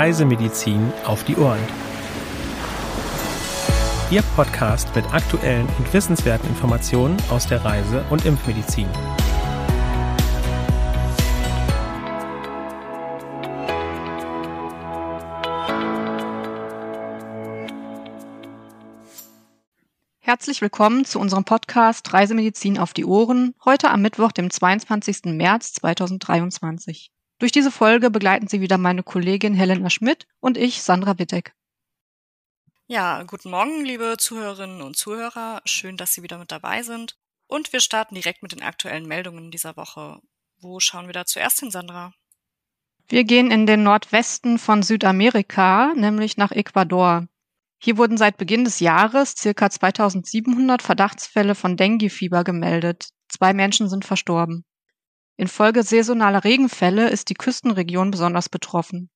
Reisemedizin auf die Ohren. Ihr Podcast mit aktuellen und wissenswerten Informationen aus der Reise- und Impfmedizin. Herzlich willkommen zu unserem Podcast Reisemedizin auf die Ohren, heute am Mittwoch, dem 22. März 2023. Durch diese Folge begleiten Sie wieder meine Kollegin Helena Schmidt und ich, Sandra Wittek. Ja, guten Morgen, liebe Zuhörerinnen und Zuhörer. Schön, dass Sie wieder mit dabei sind. Und wir starten direkt mit den aktuellen Meldungen dieser Woche. Wo schauen wir da zuerst hin, Sandra? Wir gehen in den Nordwesten von Südamerika, nämlich nach Ecuador. Hier wurden seit Beginn des Jahres circa 2700 Verdachtsfälle von Dengue-Fieber gemeldet. Zwei Menschen sind verstorben. Infolge saisonaler Regenfälle ist die Küstenregion besonders betroffen.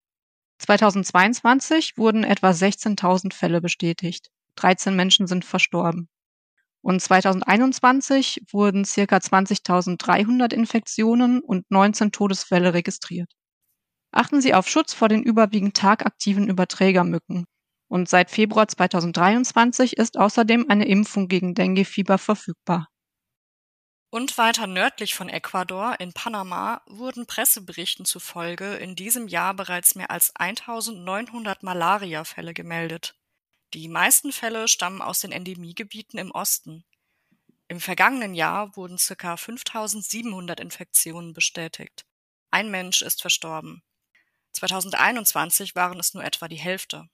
2022 wurden etwa 16.000 Fälle bestätigt. 13 Menschen sind verstorben. Und 2021 wurden circa 20.300 Infektionen und 19 Todesfälle registriert. Achten Sie auf Schutz vor den überwiegend tagaktiven Überträgermücken. Und seit Februar 2023 ist außerdem eine Impfung gegen Denguefieber verfügbar. Und weiter nördlich von Ecuador in Panama wurden Presseberichten zufolge in diesem Jahr bereits mehr als 1900 Malariafälle gemeldet. Die meisten Fälle stammen aus den Endemiegebieten im Osten. Im vergangenen Jahr wurden ca. 5700 Infektionen bestätigt. Ein Mensch ist verstorben. 2021 waren es nur etwa die Hälfte.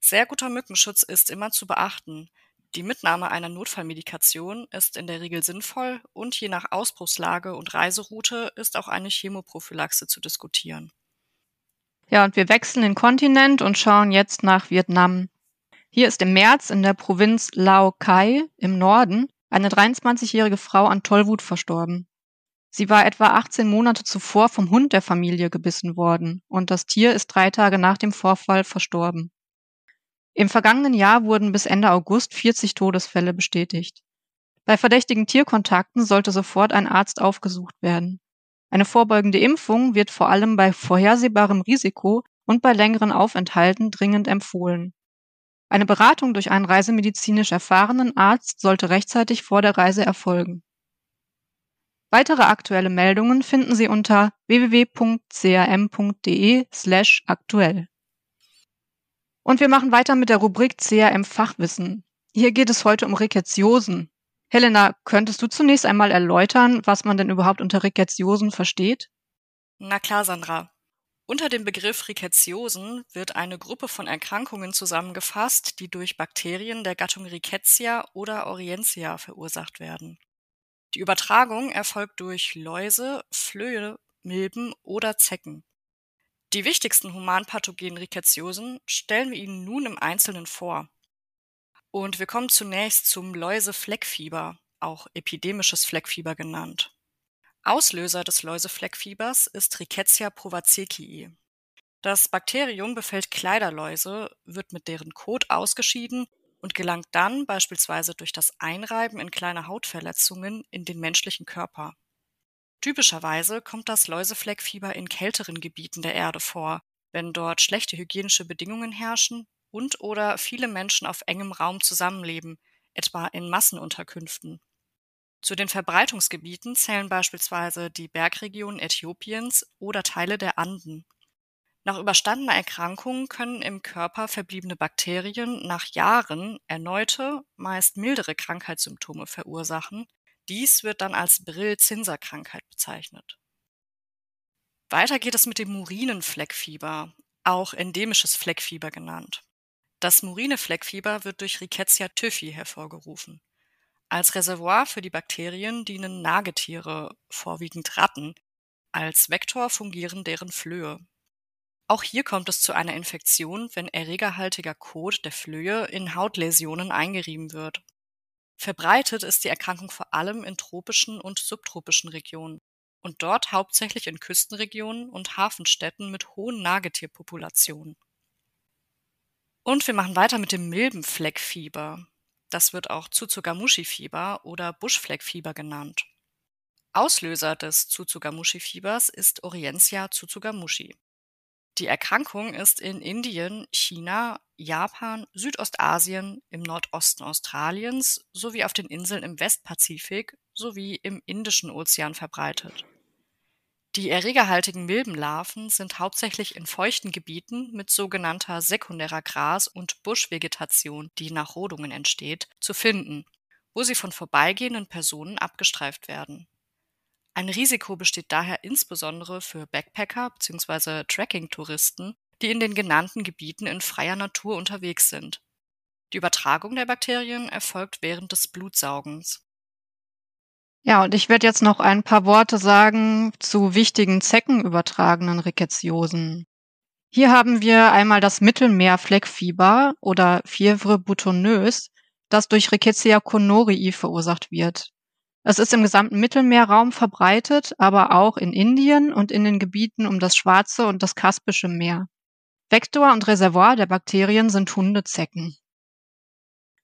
Sehr guter Mückenschutz ist immer zu beachten. Die Mitnahme einer Notfallmedikation ist in der Regel sinnvoll und je nach Ausbruchslage und Reiseroute ist auch eine Chemoprophylaxe zu diskutieren. Ja, und wir wechseln den Kontinent und schauen jetzt nach Vietnam. Hier ist im März in der Provinz Lao Cai im Norden eine 23-jährige Frau an Tollwut verstorben. Sie war etwa 18 Monate zuvor vom Hund der Familie gebissen worden und das Tier ist drei Tage nach dem Vorfall verstorben. Im vergangenen Jahr wurden bis Ende August 40 Todesfälle bestätigt. Bei verdächtigen Tierkontakten sollte sofort ein Arzt aufgesucht werden. Eine vorbeugende Impfung wird vor allem bei vorhersehbarem Risiko und bei längeren Aufenthalten dringend empfohlen. Eine Beratung durch einen reisemedizinisch erfahrenen Arzt sollte rechtzeitig vor der Reise erfolgen. Weitere aktuelle Meldungen finden Sie unter www.cam.de slash aktuell. Und wir machen weiter mit der Rubrik CRM Fachwissen. Hier geht es heute um Rickettsiosen. Helena, könntest du zunächst einmal erläutern, was man denn überhaupt unter Rickettsiosen versteht? Na klar, Sandra. Unter dem Begriff Rickettsiosen wird eine Gruppe von Erkrankungen zusammengefasst, die durch Bakterien der Gattung Rickettsia oder Orientia verursacht werden. Die Übertragung erfolgt durch Läuse, Flöhe, Milben oder Zecken. Die wichtigsten humanpathogenen Rickettsiosen stellen wir Ihnen nun im Einzelnen vor. Und wir kommen zunächst zum Läusefleckfieber, auch epidemisches Fleckfieber genannt. Auslöser des Läusefleckfiebers ist Rickettsia provacekii. Das Bakterium befällt Kleiderläuse, wird mit deren Kot ausgeschieden und gelangt dann beispielsweise durch das Einreiben in kleine Hautverletzungen in den menschlichen Körper. Typischerweise kommt das Läusefleckfieber in kälteren Gebieten der Erde vor, wenn dort schlechte hygienische Bedingungen herrschen und oder viele Menschen auf engem Raum zusammenleben, etwa in Massenunterkünften. Zu den Verbreitungsgebieten zählen beispielsweise die Bergregionen Äthiopiens oder Teile der Anden. Nach überstandener Erkrankung können im Körper verbliebene Bakterien nach Jahren erneute, meist mildere Krankheitssymptome verursachen, dies wird dann als Brill-Zinser-Krankheit bezeichnet. Weiter geht es mit dem Murinenfleckfieber, auch endemisches Fleckfieber genannt. Das Murinefleckfieber wird durch Rickettsia typhi hervorgerufen. Als Reservoir für die Bakterien dienen Nagetiere, vorwiegend Ratten. Als Vektor fungieren deren Flöhe. Auch hier kommt es zu einer Infektion, wenn erregerhaltiger Kot der Flöhe in Hautläsionen eingerieben wird. Verbreitet ist die Erkrankung vor allem in tropischen und subtropischen Regionen und dort hauptsächlich in Küstenregionen und Hafenstädten mit hohen Nagetierpopulationen. Und wir machen weiter mit dem Milbenfleckfieber. Das wird auch Tsutsugamushi-Fieber oder Buschfleckfieber genannt. Auslöser des Tsutsugamushi-Fiebers ist Orientia tsutsugamushi. Die Erkrankung ist in Indien, China, Japan, Südostasien, im Nordosten Australiens sowie auf den Inseln im Westpazifik sowie im Indischen Ozean verbreitet. Die erregerhaltigen Milbenlarven sind hauptsächlich in feuchten Gebieten mit sogenannter sekundärer Gras- und Buschvegetation, die nach Rodungen entsteht, zu finden, wo sie von vorbeigehenden Personen abgestreift werden. Ein Risiko besteht daher insbesondere für Backpacker bzw. Trekking-Touristen, die in den genannten Gebieten in freier Natur unterwegs sind. Die Übertragung der Bakterien erfolgt während des Blutsaugens. Ja, und ich werde jetzt noch ein paar Worte sagen zu wichtigen zeckenübertragenen Rickettsiosen. Hier haben wir einmal das Mittelmeerfleckfieber oder Fièvre boutonneuse, das durch Rickettsia connorii verursacht wird. Es ist im gesamten Mittelmeerraum verbreitet, aber auch in Indien und in den Gebieten um das Schwarze und das Kaspische Meer. Vektor und Reservoir der Bakterien sind Hundezecken.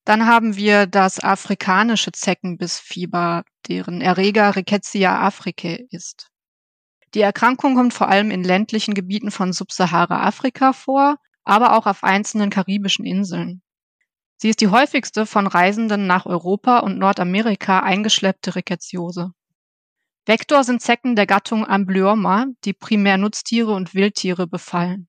Dann haben wir das afrikanische Zeckenbissfieber, deren Erreger Rickettsia africae ist. Die Erkrankung kommt vor allem in ländlichen Gebieten von Subsahara-Afrika vor, aber auch auf einzelnen karibischen Inseln. Sie ist die häufigste von Reisenden nach Europa und Nordamerika eingeschleppte Ricketsiose. Vektor sind Zecken der Gattung Amblyomma, die primär Nutztiere und Wildtiere befallen.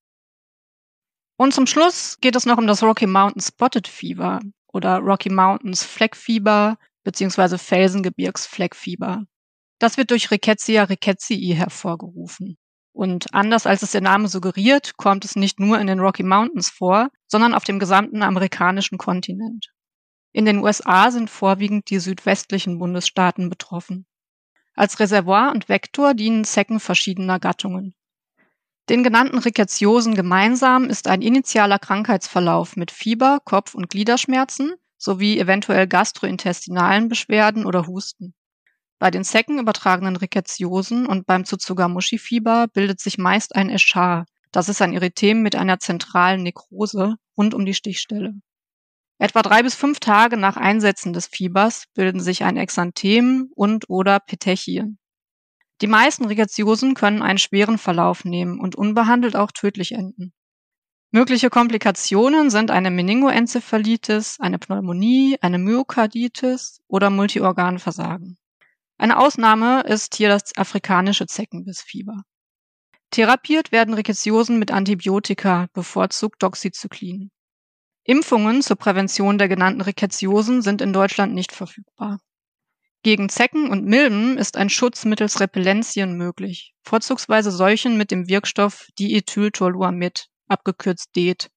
Und zum Schluss geht es noch um das Rocky Mountain Spotted Fever oder Rocky Mountains Fleckfieber bzw. Felsengebirgsfleckfieber. Das wird durch Rickettsia rickettsii hervorgerufen. Und anders als es der Name suggeriert, kommt es nicht nur in den Rocky Mountains vor, sondern auf dem gesamten amerikanischen Kontinent. In den USA sind vorwiegend die südwestlichen Bundesstaaten betroffen. Als Reservoir und Vektor dienen Zecken verschiedener Gattungen. Den genannten Rickettsiosen gemeinsam ist ein initialer Krankheitsverlauf mit Fieber, Kopf- und Gliederschmerzen sowie eventuell gastrointestinalen Beschwerden oder Husten. Bei den Zecken übertragenen Rickettsiosen und beim Tsutsugamushi-Fieber bildet sich meist ein Eschar. Das ist ein Erythem mit einer zentralen Nekrose rund um die Stichstelle. Etwa drei bis fünf Tage nach Einsetzen des Fiebers bilden sich ein Exanthem und oder Petechien. Die meisten Rickettsiosen können einen schweren Verlauf nehmen und unbehandelt auch tödlich enden. Mögliche Komplikationen sind eine Meningoenzephalitis, eine Pneumonie, eine Myokarditis oder Multiorganversagen. Eine Ausnahme ist hier das afrikanische Zeckenbissfieber. Therapiert werden Rickettsiosen mit Antibiotika, bevorzugt Doxycyclin. Impfungen zur Prävention der genannten Rickettsiosen sind in Deutschland nicht verfügbar. Gegen Zecken und Milben ist ein Schutz mittels Repellenzien möglich, vorzugsweise solchen mit dem Wirkstoff Diethyltoluamid, abgekürzt DEET.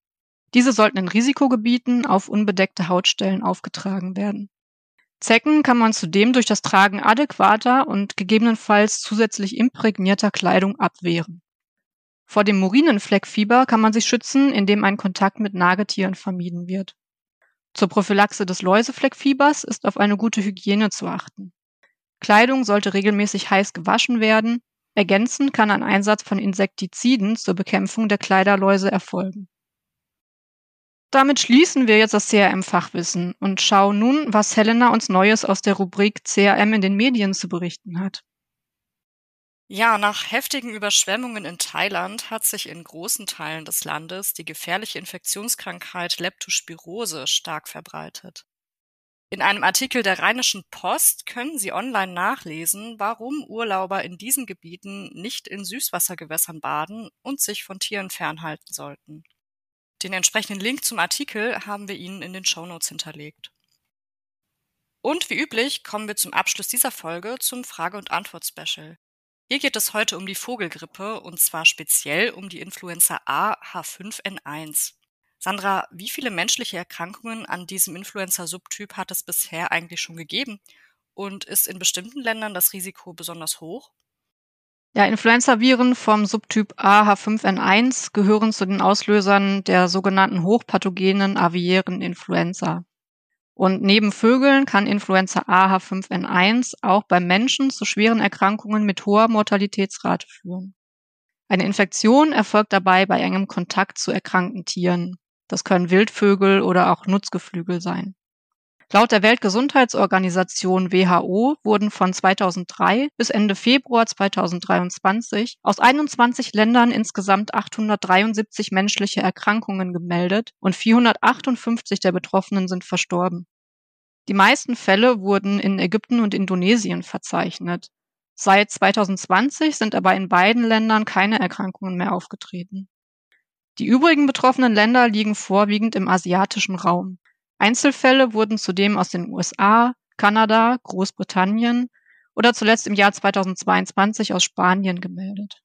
Diese sollten in Risikogebieten auf unbedeckte Hautstellen aufgetragen werden. Zecken kann man zudem durch das Tragen adäquater und gegebenenfalls zusätzlich imprägnierter Kleidung abwehren. Vor dem Murinenfleckfieber kann man sich schützen, indem ein Kontakt mit Nagetieren vermieden wird. Zur Prophylaxe des Läusefleckfiebers ist auf eine gute Hygiene zu achten. Kleidung sollte regelmäßig heiß gewaschen werden. Ergänzend kann ein Einsatz von Insektiziden zur Bekämpfung der Kleiderläuse erfolgen. Damit schließen wir jetzt das CRM-Fachwissen und schauen nun, was Helena uns Neues aus der Rubrik CRM in den Medien zu berichten hat. Ja, nach heftigen Überschwemmungen in Thailand hat sich in großen Teilen des Landes die gefährliche Infektionskrankheit Leptospirose stark verbreitet. In einem Artikel der Rheinischen Post können Sie online nachlesen, warum Urlauber in diesen Gebieten nicht in Süßwassergewässern baden und sich von Tieren fernhalten sollten. Den entsprechenden Link zum Artikel haben wir Ihnen in den Shownotes hinterlegt. Und wie üblich kommen wir zum Abschluss dieser Folge zum Frage- und Antwort-Special. Hier geht es heute um die Vogelgrippe und zwar speziell um die Influenza A H5N1. Sandra, wie viele menschliche Erkrankungen an diesem Influenza-Subtyp hat es bisher eigentlich schon gegeben? Und ist in bestimmten Ländern das Risiko besonders hoch? Ja, Influenza-Viren vom Subtyp AH5N1 gehören zu den Auslösern der sogenannten hochpathogenen aviären Influenza. Und neben Vögeln kann Influenza AH5N1 auch beim Menschen zu schweren Erkrankungen mit hoher Mortalitätsrate führen. Eine Infektion erfolgt dabei bei engem Kontakt zu erkrankten Tieren. Das können Wildvögel oder auch Nutzgeflügel sein. Laut der Weltgesundheitsorganisation WHO wurden von 2003 bis Ende Februar 2023 aus 21 Ländern insgesamt 873 menschliche Erkrankungen gemeldet und 458 der Betroffenen sind verstorben. Die meisten Fälle wurden in Ägypten und Indonesien verzeichnet. Seit 2020 sind aber in beiden Ländern keine Erkrankungen mehr aufgetreten. Die übrigen betroffenen Länder liegen vorwiegend im asiatischen Raum. Einzelfälle wurden zudem aus den USA, Kanada, Großbritannien oder zuletzt im Jahr 2022 aus Spanien gemeldet.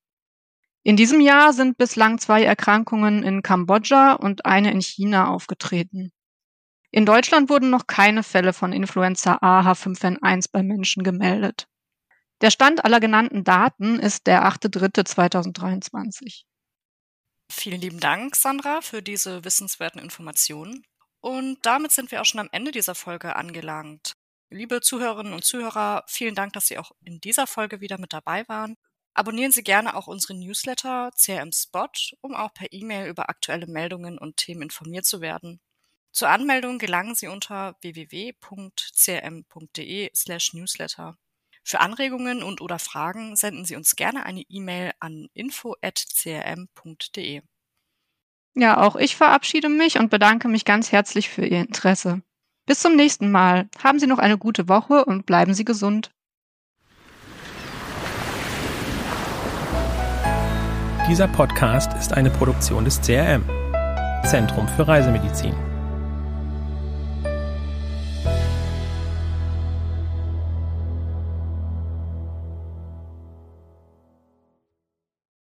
In diesem Jahr sind bislang zwei Erkrankungen in Kambodscha und eine in China aufgetreten. In Deutschland wurden noch keine Fälle von Influenza A H5N1 bei Menschen gemeldet. Der Stand aller genannten Daten ist der 8.3.2023. Vielen lieben Dank, Sandra, für diese wissenswerten Informationen. Und damit sind wir auch schon am Ende dieser Folge angelangt. Liebe Zuhörerinnen und Zuhörer, vielen Dank, dass Sie auch in dieser Folge wieder mit dabei waren. Abonnieren Sie gerne auch unseren Newsletter CRM Spot, um auch per E-Mail über aktuelle Meldungen und Themen informiert zu werden. Zur Anmeldung gelangen Sie unter www.crm.de/newsletter. Für Anregungen und oder Fragen senden Sie uns gerne eine E-Mail an info@crm.de. Ja, auch ich verabschiede mich und bedanke mich ganz herzlich für Ihr Interesse. Bis zum nächsten Mal. Haben Sie noch eine gute Woche und bleiben Sie gesund. Dieser Podcast ist eine Produktion des CRM, Zentrum für Reisemedizin.